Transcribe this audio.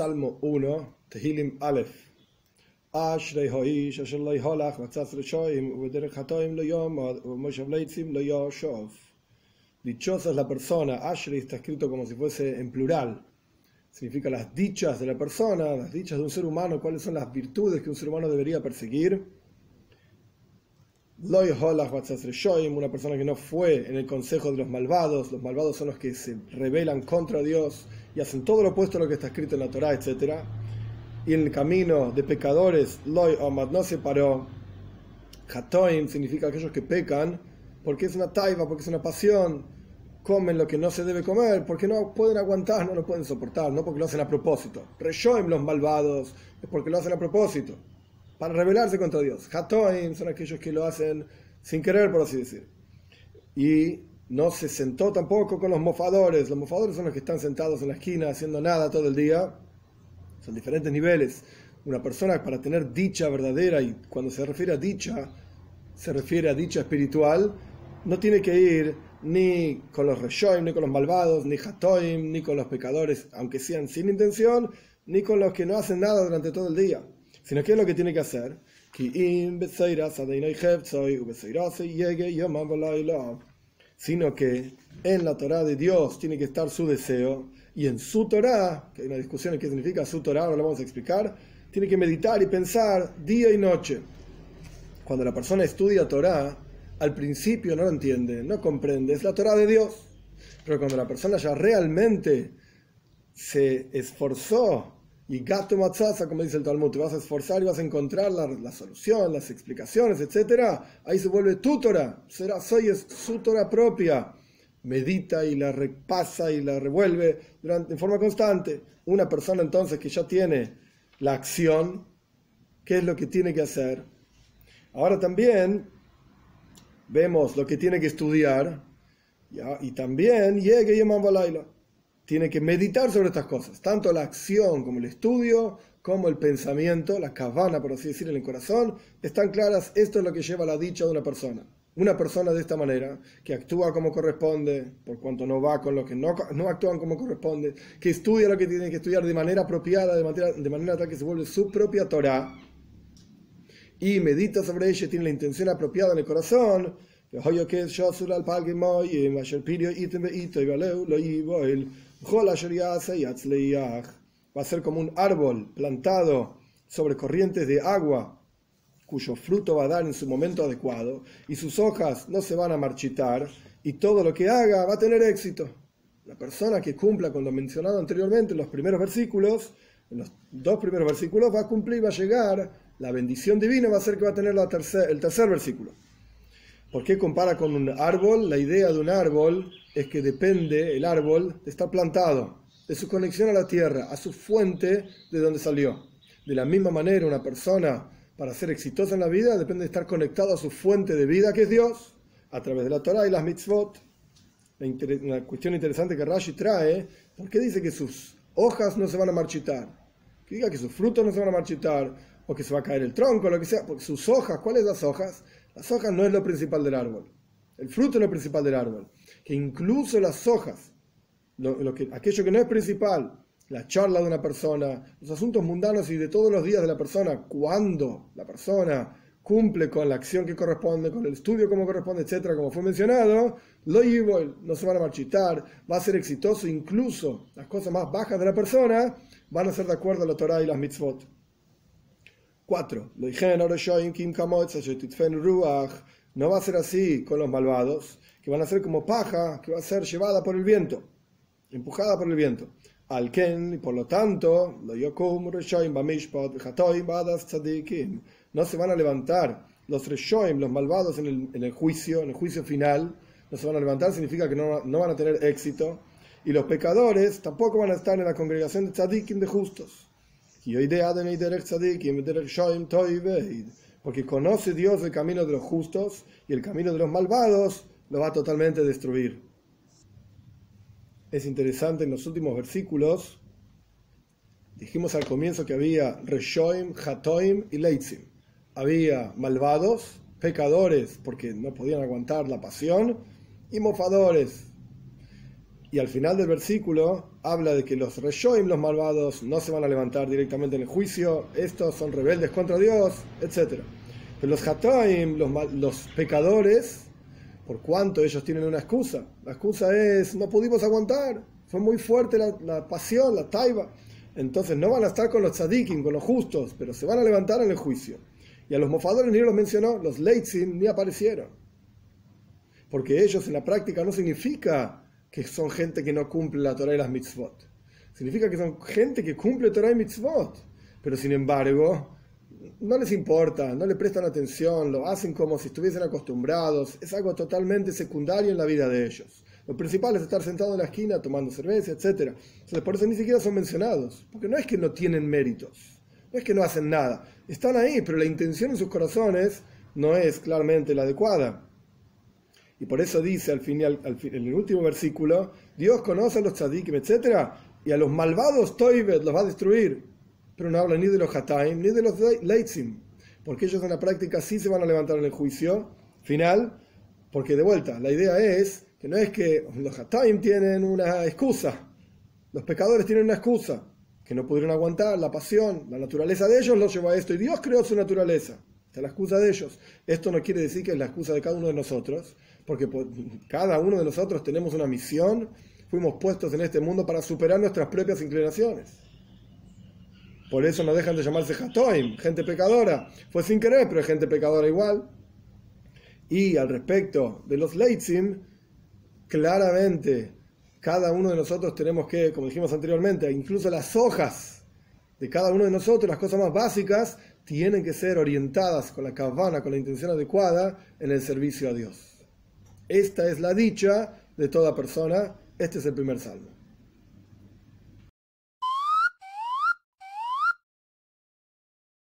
Salmo 1, Tehilim Aleph. Asher lo yholach vatzas reshoim uvederech hatoim lo yomad uvmoshav leitzim lo yoshov. Dichosa es la persona. Ashrei está escrito como si fuese en plural. Significa las dichas de la persona, las dichas de un ser humano, cuáles son las virtudes que un ser humano debería perseguir. Lo yholach vatzas reshoim, una persona que no fue en el consejo de los malvados. Los malvados son los que se rebelan contra Dios y hacen todo lo opuesto a lo que está escrito en la Torah, etc. Y en el camino de pecadores, loy omad no se paró. Hatoim significa aquellos que pecan porque es una taiva, porque es una pasión. Comen lo que no se debe comer porque no pueden aguantar, no lo pueden soportar, no porque lo hacen a propósito. Reshoim los malvados es porque lo hacen a propósito, para rebelarse contra Dios. Hatoim son aquellos que lo hacen sin querer, por así decir. Y no se sentó tampoco con los mofadores. Los mofadores son los que están sentados en la esquina haciendo nada todo el día. Son diferentes niveles. Una persona para tener dicha verdadera, y cuando se refiere a dicha, se refiere a dicha espiritual, no tiene que ir ni con los reshoim, ni con los malvados, ni hatoim, ni con los pecadores, aunque sean sin intención, ni con los que no hacen nada durante todo el día. Sino que es lo que tiene que hacer sino que en la Torah de Dios tiene que estar su deseo y en su Torah, que hay una discusión en qué significa su Torah, ahora lo vamos a explicar, tiene que meditar y pensar día y noche. Cuando la persona estudia Torah, al principio no lo entiende, no comprende, es la Torah de Dios. Pero cuando la persona ya realmente se esforzó y gato matzasa, como dice el Talmud, te vas a esforzar y vas a encontrar la, solución, las explicaciones, etc. Ahí se vuelve tu Torah, será, soy es su Torah propia. Medita y la repasa y la revuelve durante, en forma constante. Una persona entonces que ya tiene la acción, ¿qué es lo que tiene que hacer? Ahora también vemos lo que tiene que estudiar y también llegue y Balaila tiene que meditar sobre estas cosas, tanto la acción como el estudio, como el pensamiento, la cabana, por así decir, en el corazón, están claras, esto es lo que lleva a la dicha de una persona. Una persona de esta manera, que actúa como corresponde, por cuanto no va con los que no, no actúan como corresponde, que estudia lo que tiene que estudiar de manera apropiada, de manera, de manera tal que se vuelve su propia Torah, y medita sobre ella, tiene la intención apropiada en el corazón, va a ser como un árbol plantado sobre corrientes de agua cuyo fruto va a dar en su momento adecuado y sus hojas no se van a marchitar y todo lo que haga va a tener éxito. La persona que cumpla con lo mencionado anteriormente en los primeros versículos, en los dos primeros versículos, va a cumplir, va a llegar, la bendición divina va a ser que va a tener la tercer, el tercer versículo. ¿Por qué compara con un árbol? La idea de un árbol es que depende el árbol estar plantado, de su conexión a la tierra, a su fuente de donde salió. De la misma manera, una persona para ser exitosa en la vida depende de estar conectado a su fuente de vida, que es Dios, a través de la Torah y las mitzvot. Una cuestión interesante que Rashi trae, ¿por qué dice que sus hojas no se van a marchitar? Que diga que sus frutos no se van a marchitar, o que se va a caer el tronco, lo que sea, porque sus hojas, ¿cuáles las hojas? Las hojas no es lo principal del árbol. El fruto es lo principal del árbol. Que incluso las hojas, lo, que, aquello que no es principal, la charla de una persona, los asuntos mundanos y de todos los días de la persona, cuando la persona cumple con la acción que corresponde, con el estudio como corresponde, etcétera, como fue mencionado, lo no se van a marchitar, va a ser exitoso, incluso las cosas más bajas de la persona van a ser de acuerdo a la Torah y las mitzvot. 4. No va a ser así con los malvados, que van a ser como paja que va a ser llevada por el viento, empujada por el viento. Al Ken, y por lo tanto, no se van a levantar los reshoim, los malvados en el, juicio, en el juicio final, no se van a levantar, significa que no, no van a tener éxito. Y los pecadores tampoco van a estar en la congregación de tzadikim de justos. Porque conoce Dios el camino de los justos y el camino de los malvados lo va totalmente a destruir. Es interesante en los últimos versículos, dijimos al comienzo que había Reshoim, Hatoim y Leitzim. Había malvados, pecadores porque no podían aguantar la pasión, y mofadores, Y al final del versículo habla de que los reshoim, los malvados, no se van a levantar directamente en el juicio, estos son rebeldes contra Dios, etc. Pero los hataim, los, los pecadores, por cuanto ellos tienen una excusa, la excusa es no pudimos aguantar, fue muy fuerte la, pasión, la taiba. Entonces no van a estar con los tzadikim, con los justos, pero se van a levantar en el juicio. Y a los mofadores ni los mencionó, los leitzim ni aparecieron. Porque ellos en la práctica no significa que son gente que no cumple la Torah y las mitzvot. Significa que son gente que cumple Torah y mitzvot. Pero sin embargo, no les importa, no le prestan atención, lo hacen como si estuviesen acostumbrados. Es algo totalmente secundario en la vida de ellos. Lo principal es estar sentado en la esquina tomando cerveza, etc. Entonces, por eso ni siquiera son mencionados. Porque no es que no tienen méritos. No es que no hacen nada. Están ahí, pero la intención en sus corazones no es claramente la adecuada. Y por eso dice al final, al en el último versículo, Dios conoce a los tzadikim, etc. Y a los malvados Toibet los va a destruir. Pero no habla ni de los hataim ni de los leitzim. Porque ellos en la práctica sí se van a levantar en el juicio final. Porque de vuelta, la idea es que no es que los hataim tienen una excusa. Los pecadores tienen una excusa. Que no pudieron aguantar la pasión, la naturaleza de ellos los llevó a esto. Y Dios creó su naturaleza. Esta es la excusa de ellos. Esto no quiere decir que es la excusa de cada uno de nosotros porque cada uno de nosotros tenemos una misión, fuimos puestos en este mundo para superar nuestras propias inclinaciones. Por eso no dejan de llamarse Hatoim, gente pecadora. Fue sin querer, pero es gente pecadora igual. Y al respecto de los Leitzim, claramente cada uno de nosotros tenemos que, como dijimos anteriormente, incluso las hojas de cada uno de nosotros, las cosas más básicas, tienen que ser orientadas con la cabana, con la intención adecuada en el servicio a Dios. Esta es la dicha de toda persona. Este es el primer salmo.